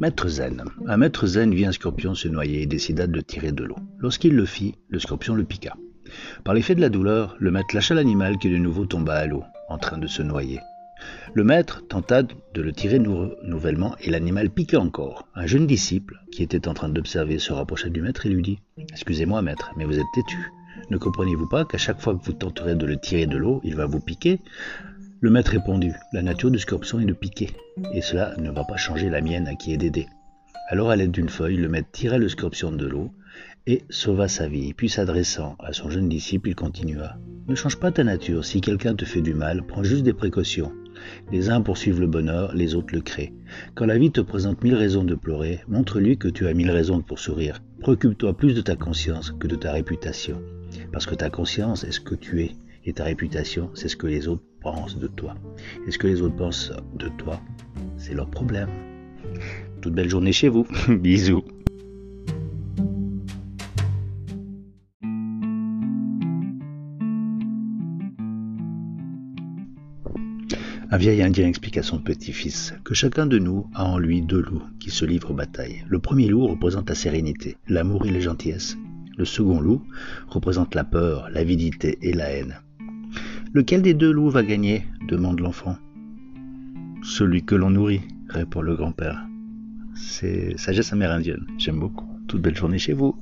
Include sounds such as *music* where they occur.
Maître Zen. Un maître Zen vit un scorpion se noyer et décida de le tirer de l'eau. Lorsqu'il le fit, le scorpion le piqua. Par l'effet de la douleur, le maître lâcha l'animal qui de nouveau tomba à l'eau, en train de se noyer. Le maître tenta de le tirer nouvellement et l'animal piqua encore. Un jeune disciple, qui était en train d'observer, se rapprocha du maître et lui dit Excusez-moi, maître, mais vous êtes têtu. Ne comprenez-vous pas qu'à chaque fois que vous tenterez de le tirer de l'eau, il va vous piquer? Le maître répondit La nature du scorpion est de piquer, et cela ne va pas changer la mienne à qui est d'aider. Alors, à l'aide d'une feuille, le maître tira le scorpion de l'eau et sauva sa vie. Puis s'adressant à son jeune disciple, il continua. Ne change pas ta nature. Si quelqu'un te fait du mal, prends juste des précautions. Les uns poursuivent le bonheur, les autres le créent. Quand la vie te présente mille raisons de pleurer, montre-lui que tu as mille raisons pour sourire. Préoccupe-toi plus de ta conscience que de ta réputation. Parce que ta conscience est ce que tu es, et ta réputation, c'est ce que les autres pensent de toi. Et ce que les autres pensent de toi, c'est leur problème. Toute belle journée chez vous. *laughs* Bisous. Un vieil Indien explique à son petit-fils que chacun de nous a en lui deux loups qui se livrent aux batailles. Le premier loup représente la sérénité, l'amour et la gentillesse. Le second loup représente la peur, l'avidité et la haine. Lequel des deux loups va gagner? demande l'enfant. Celui que l'on nourrit, répond le grand-père. C'est sagesse amérindienne, j'aime beaucoup. Toute belle journée chez vous.